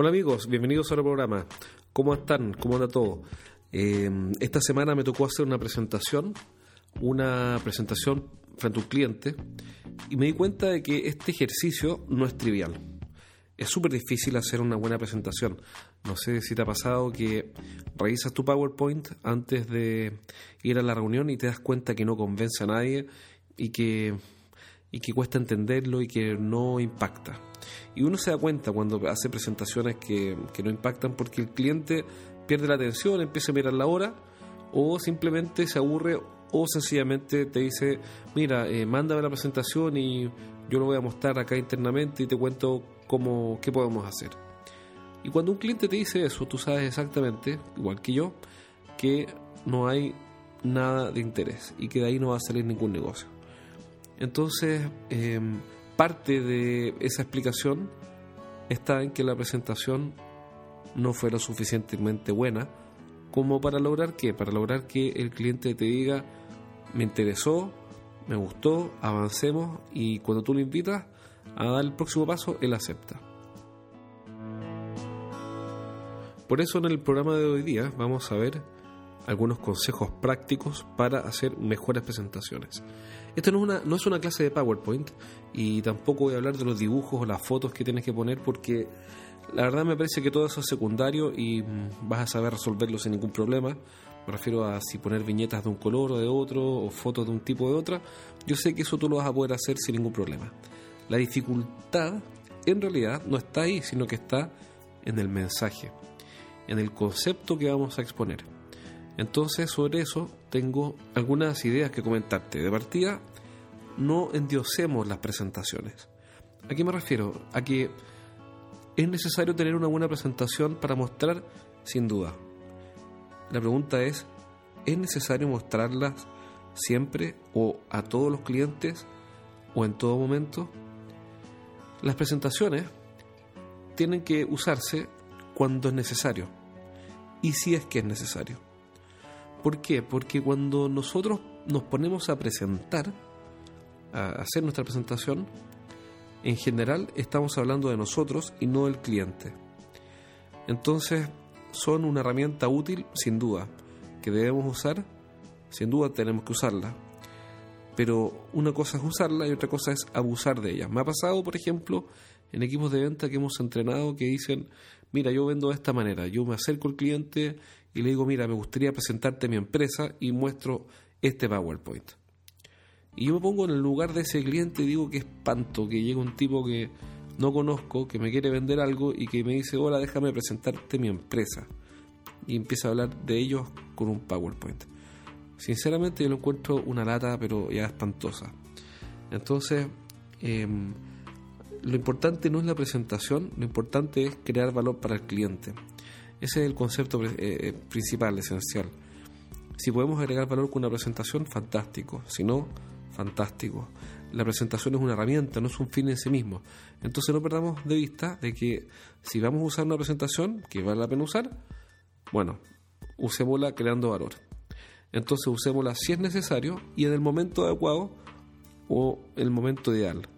Hola amigos, bienvenidos al programa. ¿Cómo están? ¿Cómo anda todo? Eh, esta semana me tocó hacer una presentación, una presentación frente a un cliente, y me di cuenta de que este ejercicio no es trivial. Es súper difícil hacer una buena presentación. No sé si te ha pasado que revisas tu PowerPoint antes de ir a la reunión y te das cuenta que no convence a nadie y que, y que cuesta entenderlo y que no impacta. Y uno se da cuenta cuando hace presentaciones que, no impactan porque el cliente pierde la atención, empieza a mirar la hora o simplemente se aburre o sencillamente te dice, mira, eh, mándame la presentación y yo lo voy a mostrar acá internamente y te cuento cómo, qué podemos hacer. Y cuando un cliente te dice eso, tú sabes exactamente, igual que yo, que no hay nada de interés y que de ahí no va a salir ningún negocio. Entonces, em, parte de esa explicación está en que la presentación no fue lo suficientemente buena como para lograr qué, para lograr que el cliente te diga me interesó, me gustó, avancemos y cuando tú lo invitas a dar el próximo paso, él acepta. Por eso en el programa de hoy día vamos a ver algunos consejos prácticos para hacer mejores presentaciones. Esto no es, una, no es una clase de PowerPoint y tampoco voy a hablar de los dibujos o las fotos que tienes que poner porque la verdad me parece que todo eso es secundario y mm, vas a saber resolverlo sin ningún problema. Me refiero a si poner viñetas de un color o de otro o fotos de un tipo o de otra. Yo sé que eso tú lo vas a poder hacer sin ningún problema. La dificultad en realidad no está ahí, sino que está en el mensaje, en el concepto que vamos a exponer. Entonces, sobre eso tengo algunas ideas que comentarte. De partida, no endiosemos las presentaciones. ¿A qué me refiero? A que es necesario tener una buena presentación para mostrar, sin duda. La pregunta es, ¿es necesario mostrarlas siempre o a todos los clientes o en todo momento? Las presentaciones tienen que usarse cuando es necesario y si es que es necesario. ¿Por qué? Porque cuando nosotros nos ponemos a presentar, a hacer nuestra presentación, en general estamos hablando de nosotros y no del cliente. Entonces, son una herramienta útil, sin duda, que debemos usar, sin duda tenemos que usarla. Pero una cosa es usarla y otra cosa es abusar de ella. Me ha pasado, por ejemplo, en equipos de venta que hemos entrenado que dicen, mira, yo vendo de esta manera, yo me acerco al cliente y le digo, mira, me gustaría presentarte mi empresa y muestro este PowerPoint. Y yo me pongo en el lugar de ese cliente y digo que espanto que llega un tipo que no conozco, que me quiere vender algo y que me dice, hola, déjame presentarte mi empresa. Y empieza a hablar de ellos con un PowerPoint. Sinceramente yo lo encuentro una lata, pero ya espantosa. Entonces, em, lo importante no es la presentación, lo importante es crear valor para el cliente. Ese es el concepto eh, eh, principal, esencial. Si podemos agregar valor con una presentación, fantástico. Si no, fantástico. La presentación es una herramienta, no es un fin en sí mismo. Entonces no perdamos de vista de que si vamos a usar una presentación que vale la pena usar, bueno, usémosla creando valor. Entonces usémosla si es necesario y en el momento adecuado o el momento ideal.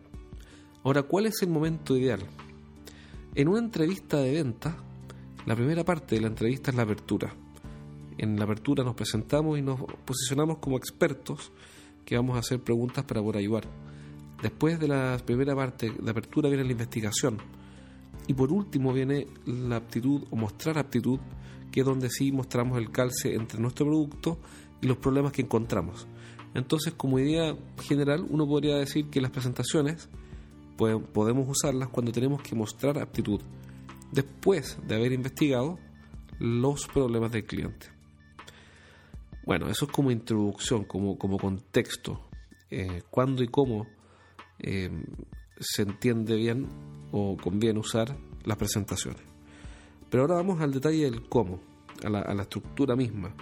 Ahora, ¿cuál es el momento ideal? En una entrevista de venta, la primera parte de la entrevista es la apertura. En la apertura nos presentamos y nos posicionamos como expertos que vamos a hacer preguntas para poder ayudar. Después de la primera parte de apertura viene la investigación. Y por último viene la aptitud o mostrar aptitud, que es donde sí mostramos el calce entre nuestro producto y los problemas que encontramos. Entonces, como idea general, uno podría decir que las presentaciones podemos usarlas cuando tenemos que mostrar aptitud, después de haber investigado los problemas del cliente. Bueno, eso es como introducción, como, como contexto, eh, cuándo y cómo eh, se entiende bien o conviene usar las presentaciones. Pero ahora vamos al detalle del cómo, a la, a la estructura misma,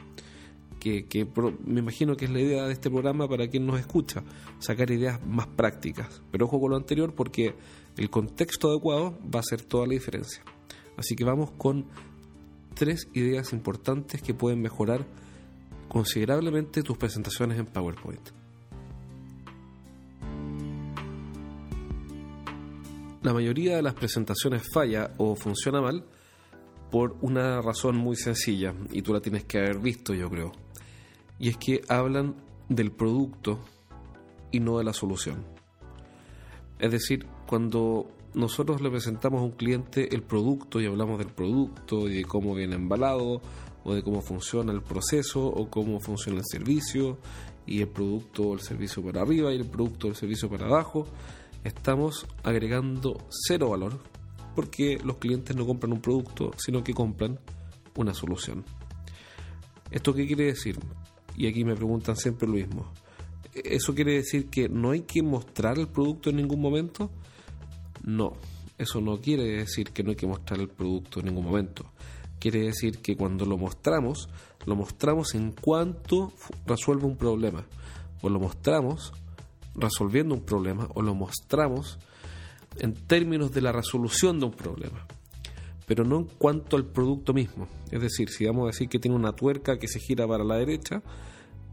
que, que me imagino que es la idea de este programa para quien nos escucha, sacar ideas más prácticas. Pero ojo con lo anterior porque el contexto adecuado va a hacer toda la diferencia. Así que vamos con tres ideas importantes que pueden mejorar considerablemente tus presentaciones en PowerPoint. La mayoría de las presentaciones falla o funciona mal por una razón muy sencilla, y tú la tienes que haber visto, yo creo. Y es que hablan del producto y no de la solución. Es decir, cuando nosotros le presentamos a un cliente el producto y hablamos del producto y de cómo viene embalado o de cómo funciona el proceso o cómo funciona el servicio y el producto o el servicio para arriba y el producto o el servicio para abajo, estamos agregando cero valor porque los clientes no compran un producto, sino que compran una solución. ¿Esto qué quiere decir? Y aquí me preguntan siempre lo mismo. ¿Eso quiere decir que no hay que mostrar el producto en ningún momento? No, eso no quiere decir que no hay que mostrar el producto en ningún momento. Quiere decir que cuando lo mostramos, lo mostramos en cuanto resuelve un problema. O lo mostramos resolviendo un problema o lo mostramos en términos de la resolución de un problema, pero no en cuanto al producto mismo. Es decir, si vamos a decir que tiene una tuerca que se gira para la derecha,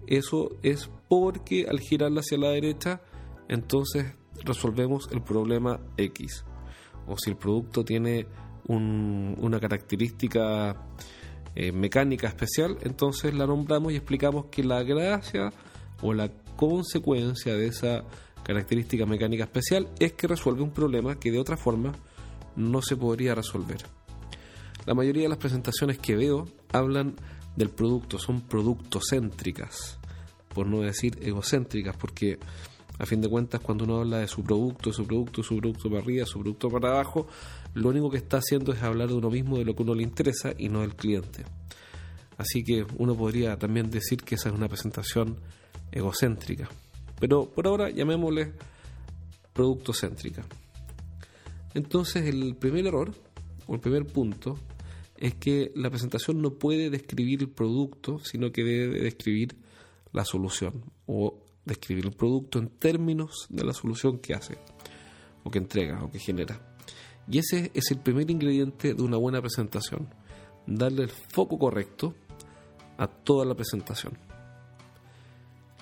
eso es porque al girarla hacia la derecha, entonces resolvemos el problema X. O si el producto tiene una característica eh, mecánica especial, entonces la nombramos y explicamos que la gracia o la consecuencia de esa característica mecánica especial es que resuelve un problema que de otra forma no se podría resolver. La mayoría de las presentaciones que veo hablan del producto, son productocéntricas, por no decir egocéntricas, porque a fin de cuentas cuando uno habla de su producto, su producto, su producto para arriba, su producto para abajo, lo único que está haciendo es hablar de uno mismo, de lo que uno le interesa y no del cliente. Así que uno podría también decir que esa es una presentación egocéntrica. Pero por ahora llamémosle producto céntrica. Entonces el primer error, o el primer punto, es que la presentación no puede describir el producto, sino que debe describir la solución o describir el producto en términos de la solución que hace, o que entrega, o que genera. Y ese es el primer ingrediente de una buena presentación, darle el foco correcto a toda la presentación.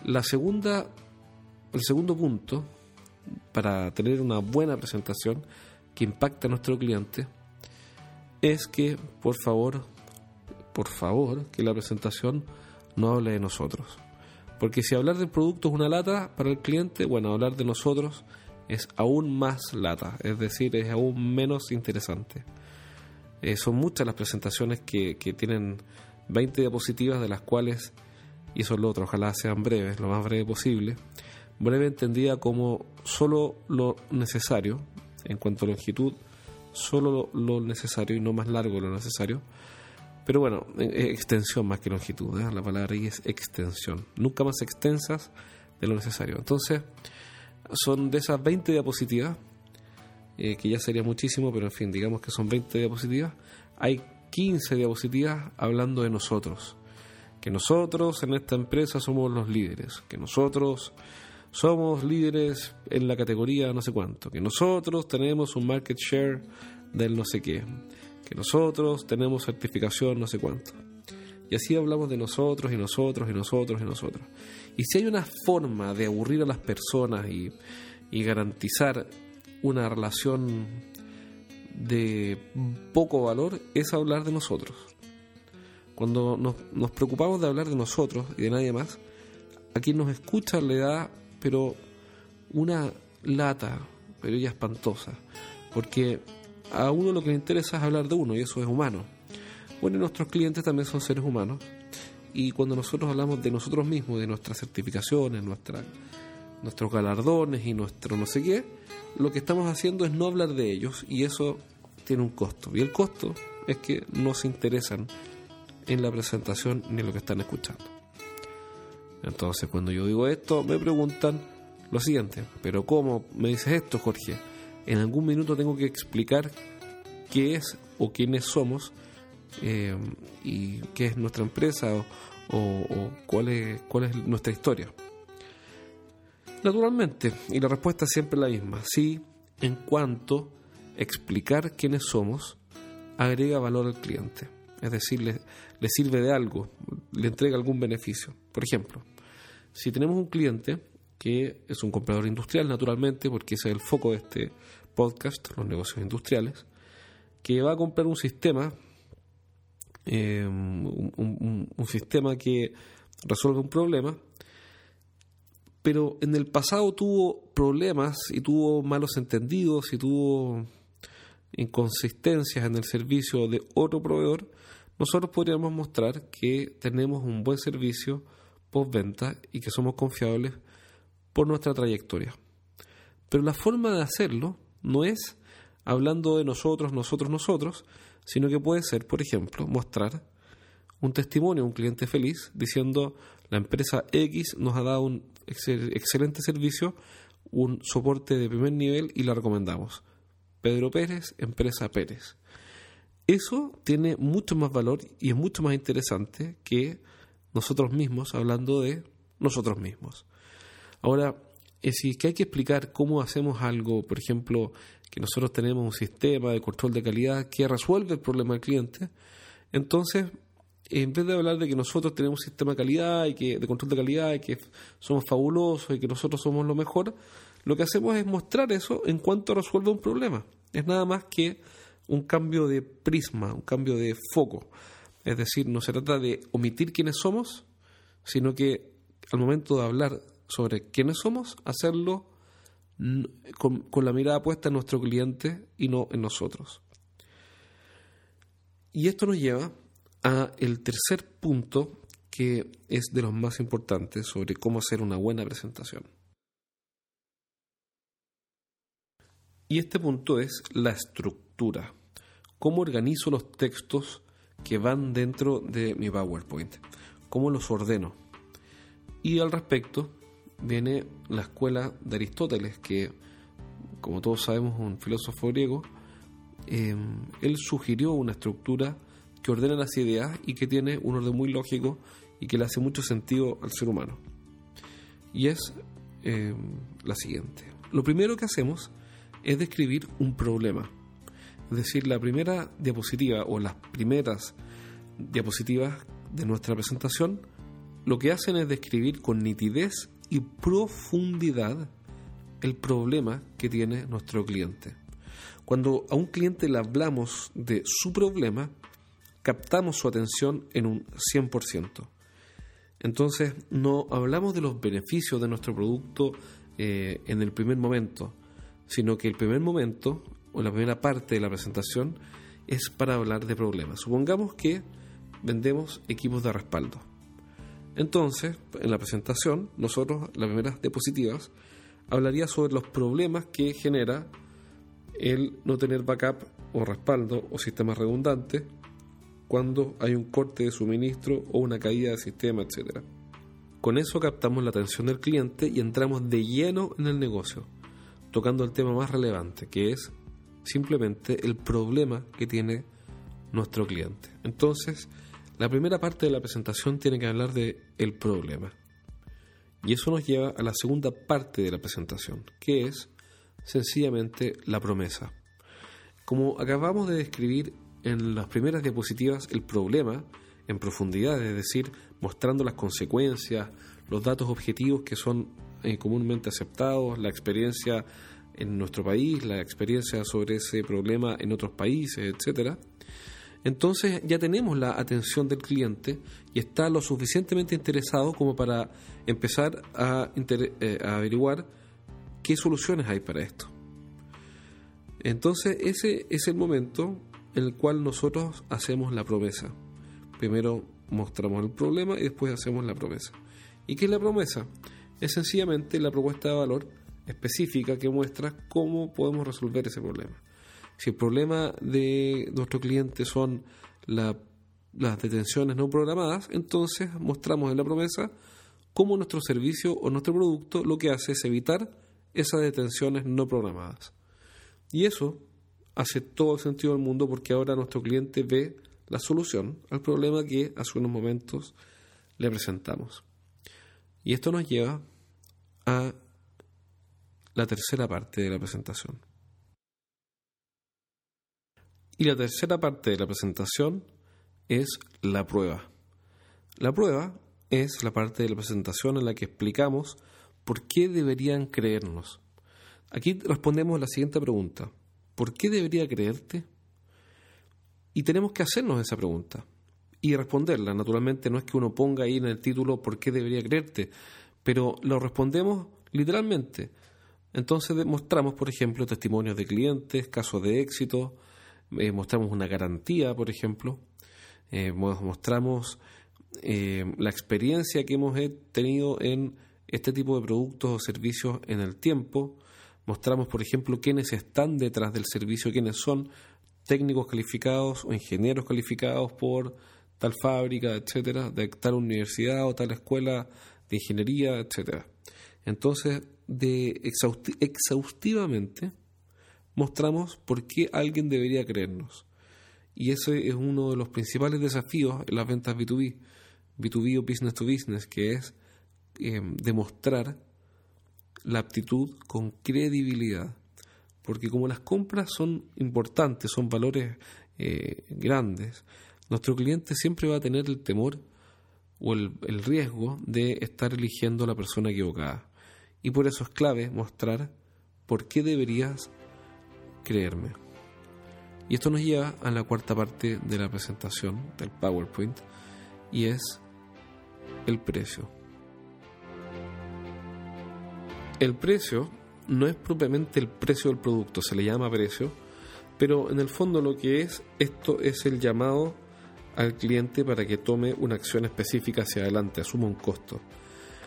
La segunda, el segundo punto para tener una buena presentación que impacte a nuestro cliente es que, por favor, por favor, que la presentación no hable de nosotros. Porque si hablar del producto es una lata para el cliente, bueno, hablar de nosotros es aún más lata, es decir, es aún menos interesante. Eh, son muchas las presentaciones que, que tienen 20 diapositivas de las cuales y eso es lo otro, ojalá sean breves, lo más breve posible. Breve entendida como solo lo necesario, en cuanto a longitud, solo lo, necesario y no más largo lo necesario. Pero bueno, extensión más que longitud, ¿eh? la palabra ahí es extensión, nunca más extensas de lo necesario. Entonces, son de esas 20 diapositivas, eh, que ya sería muchísimo, pero en fin, digamos que son 20 diapositivas, hay 15 diapositivas hablando de nosotros. Que nosotros en esta empresa somos los líderes, que nosotros somos líderes en la categoría no sé cuánto, que nosotros tenemos un market share del no sé qué, que nosotros tenemos certificación no sé cuánto. Y así hablamos de nosotros y nosotros y nosotros y nosotros. Y si hay una forma de aburrir a las personas y, y garantizar una relación de poco valor, es hablar de nosotros. Cuando nos, preocupamos de hablar de nosotros y de nadie más, a quien nos escucha le da, pero una lata, pero ella espantosa, porque a uno lo que le interesa es hablar de uno y eso es humano. Bueno, nuestros clientes también son seres humanos Y cuando nosotros hablamos de nosotros mismos, de nuestras certificaciones, nuestra, nuestros galardones y nuestro no sé qué, lo que estamos haciendo es no hablar de ellos y eso tiene un costo. Y el costo es que no se interesan en la presentación ni en lo que están escuchando. Entonces, cuando yo digo esto, me preguntan lo siguiente, pero ¿cómo me dices esto, Jorge? En algún minuto tengo que explicar qué es o quiénes somos eh, y qué es nuestra empresa o, cuál, es, cuál es nuestra historia. Naturalmente, y la respuesta es siempre la misma, sí, en cuanto explicar quiénes somos agrega valor al cliente, es decir, le, le sirve de algo, le entrega algún beneficio. Por ejemplo, si tenemos un cliente que es un comprador industrial, naturalmente, porque ese es el foco de este podcast, los negocios industriales, que va a comprar un sistema, eh, un, sistema que resuelve un problema, pero en el pasado tuvo problemas y tuvo malos entendidos y tuvo inconsistencias en el servicio de otro proveedor, nosotros podríamos mostrar que tenemos un buen servicio postventa y que somos confiables por nuestra trayectoria. Pero la forma de hacerlo no es hablando de nosotros, nosotros, nosotros, sino que puede ser, por ejemplo, mostrar un testimonio, un cliente feliz, diciendo la empresa X nos ha dado un excelente servicio, un soporte de primer nivel y la recomendamos. Pedro Pérez, empresa Pérez. Eso tiene mucho más valor y es mucho más interesante que nosotros mismos hablando de nosotros mismos. Ahora, si es que hay que explicar cómo hacemos algo, por ejemplo, que nosotros tenemos un sistema de control de calidad que resuelve el problema del cliente, entonces, en vez de hablar de que nosotros tenemos un sistema de calidad y que de control de calidad y que somos fabulosos y que nosotros somos lo mejor, lo que hacemos es mostrar eso en cuanto resuelve un problema. Es nada más que un cambio de prisma, un cambio de foco. Es decir, no se trata de omitir quiénes somos, sino que al momento de hablar sobre quiénes somos, hacerlo con, la mirada puesta en nuestro cliente y no en nosotros. Y esto nos lleva a el tercer punto que es de los más importantes sobre cómo hacer una buena presentación. Y este punto es la estructura. ¿Cómo organizo los textos que van dentro de mi PowerPoint? ¿Cómo los ordeno? Y al respecto viene la escuela de Aristóteles, que como todos sabemos un filósofo griego, em, él sugirió una estructura que ordena las ideas y que tiene un orden muy lógico y que le hace mucho sentido al ser humano. Y es em, la siguiente. Lo primero que hacemos es describir un problema. Es decir, la primera diapositiva o las primeras diapositivas de nuestra presentación lo que hacen es describir con nitidez y profundidad el problema que tiene nuestro cliente. Cuando a un cliente le hablamos de su problema, captamos su atención en un 100%. Entonces, no hablamos de los beneficios de nuestro producto eh, en el primer momento, sino que el primer momento o la primera parte de la presentación es para hablar de problemas. Supongamos que vendemos equipos de respaldo. Entonces, en la presentación, nosotros, las primeras diapositivas, hablaría sobre los problemas que genera el no tener backup o respaldo o sistemas redundantes cuando hay un corte de suministro o una caída del sistema, etc. Con eso captamos la atención del cliente y entramos de lleno en el negocio tocando el tema más relevante, que es simplemente el problema que tiene nuestro cliente. Entonces, la primera parte de la presentación tiene que hablar de el problema. Y eso nos lleva a la segunda parte de la presentación, que es sencillamente la promesa. Como acabamos de describir en las primeras diapositivas el problema en profundidad, es decir, mostrando las consecuencias, los datos objetivos que son eh, comúnmente aceptados, la experiencia en nuestro país, la experiencia sobre ese problema en otros países, etcétera. Entonces ya tenemos la atención del cliente y está lo suficientemente interesado como para empezar a, eh, a averiguar qué soluciones hay para esto. Entonces ese es el momento en el cual nosotros hacemos la promesa. Primero mostramos el problema y después hacemos la promesa. ¿Y qué es la promesa? Es sencillamente la propuesta de valor específica que muestra cómo podemos resolver ese problema. Si el problema de nuestro cliente son las detenciones no programadas, entonces mostramos en la promesa cómo nuestro servicio o nuestro producto lo que hace es evitar esas detenciones no programadas. Y eso hace todo el sentido del mundo porque ahora nuestro cliente ve la solución al problema que hace unos momentos le presentamos. Y esto nos lleva a la tercera parte de la presentación. Y la tercera parte de la presentación es la prueba. La prueba es la parte de la presentación en la que explicamos por qué deberían creernos. Aquí respondemos la siguiente pregunta. ¿Por qué debería creerte? Y tenemos que hacernos esa pregunta y responderla. Naturalmente no es que uno ponga ahí en el título por qué debería creerte, pero lo respondemos literalmente. Entonces mostramos, por ejemplo, testimonios de clientes, casos de éxito, eh, mostramos una garantía, por ejemplo, eh, mostramos eh, la experiencia que hemos tenido en este tipo de productos o servicios en el tiempo, mostramos, por ejemplo, quiénes están detrás del servicio, quiénes son técnicos calificados o ingenieros calificados por tal fábrica, etcétera, de tal universidad o tal escuela de ingeniería, etcétera. Entonces, de exhaustivamente mostramos por qué alguien debería creernos. Y ese es uno de los principales desafíos en las ventas B2B, B2B o business to business, que es eh, demostrar la aptitud con credibilidad. Porque como las compras son importantes, son valores eh, grandes, nuestro cliente siempre va a tener el temor o el, el riesgo de estar eligiendo a la persona equivocada. Y por eso es clave mostrar por qué deberías creerme. Y esto nos lleva a la cuarta parte de la presentación del PowerPoint y es el precio. El precio no es propiamente el precio del producto, se le llama precio, pero en el fondo lo que es esto es el llamado al cliente para que tome una acción específica hacia adelante, asuma un costo.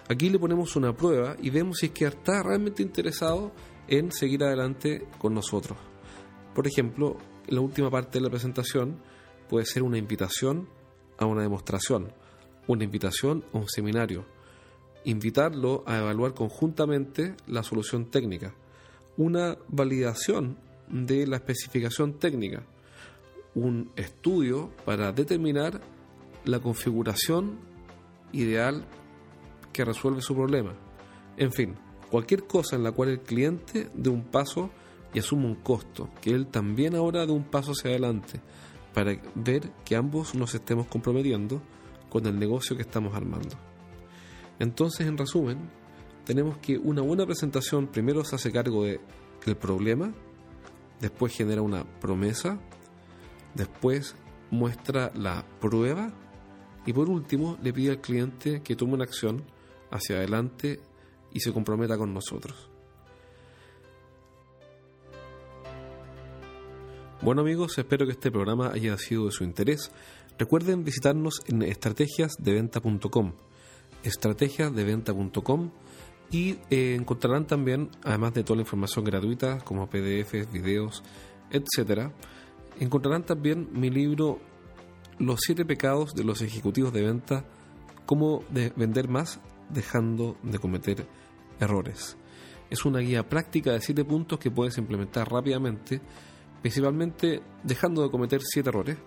Aquí le ponemos una prueba y vemos si es que está realmente interesado en seguir adelante con nosotros. Por ejemplo, la última parte de la presentación puede ser una invitación a una demostración, una invitación a un seminario, invitarlo a evaluar conjuntamente la solución técnica, una validación de la especificación técnica, un estudio para determinar la configuración ideal que resuelve su problema. En fin, cualquier cosa en la cual el cliente dé un paso y asuma un costo, que él también ahora dé un paso hacia adelante, para ver que ambos nos estemos comprometiendo con el negocio que estamos armando. Entonces, en resumen, tenemos que una buena presentación primero se hace cargo del problema, después genera una promesa, después muestra la prueba y por último le pide al cliente que tome una acción hacia adelante y se comprometa con nosotros. Bueno amigos, espero que este programa haya sido de su interés. Recuerden visitarnos en estrategiasdeventa.com, estrategiasdeventa.com y eh, encontrarán también, además de toda la información gratuita como PDFs, videos, etcétera, encontrarán también mi libro Los siete pecados de los ejecutivos de venta, cómo de vender más dejando de cometer errores. Es una guía práctica de 7 puntos que puedes implementar rápidamente, principalmente dejando de cometer 7 errores,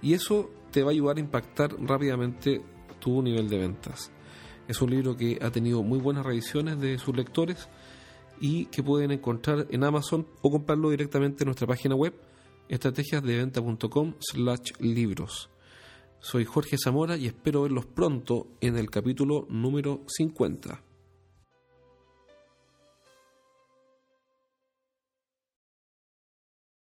y eso te va a ayudar a impactar rápidamente tu nivel de ventas. Es un libro que ha tenido muy buenas revisiones de sus lectores y que pueden encontrar en Amazon o comprarlo directamente en nuestra página web estrategiasdeventa.com slash libros. Soy Jorge Zamora y espero verlos pronto en el capítulo número 50.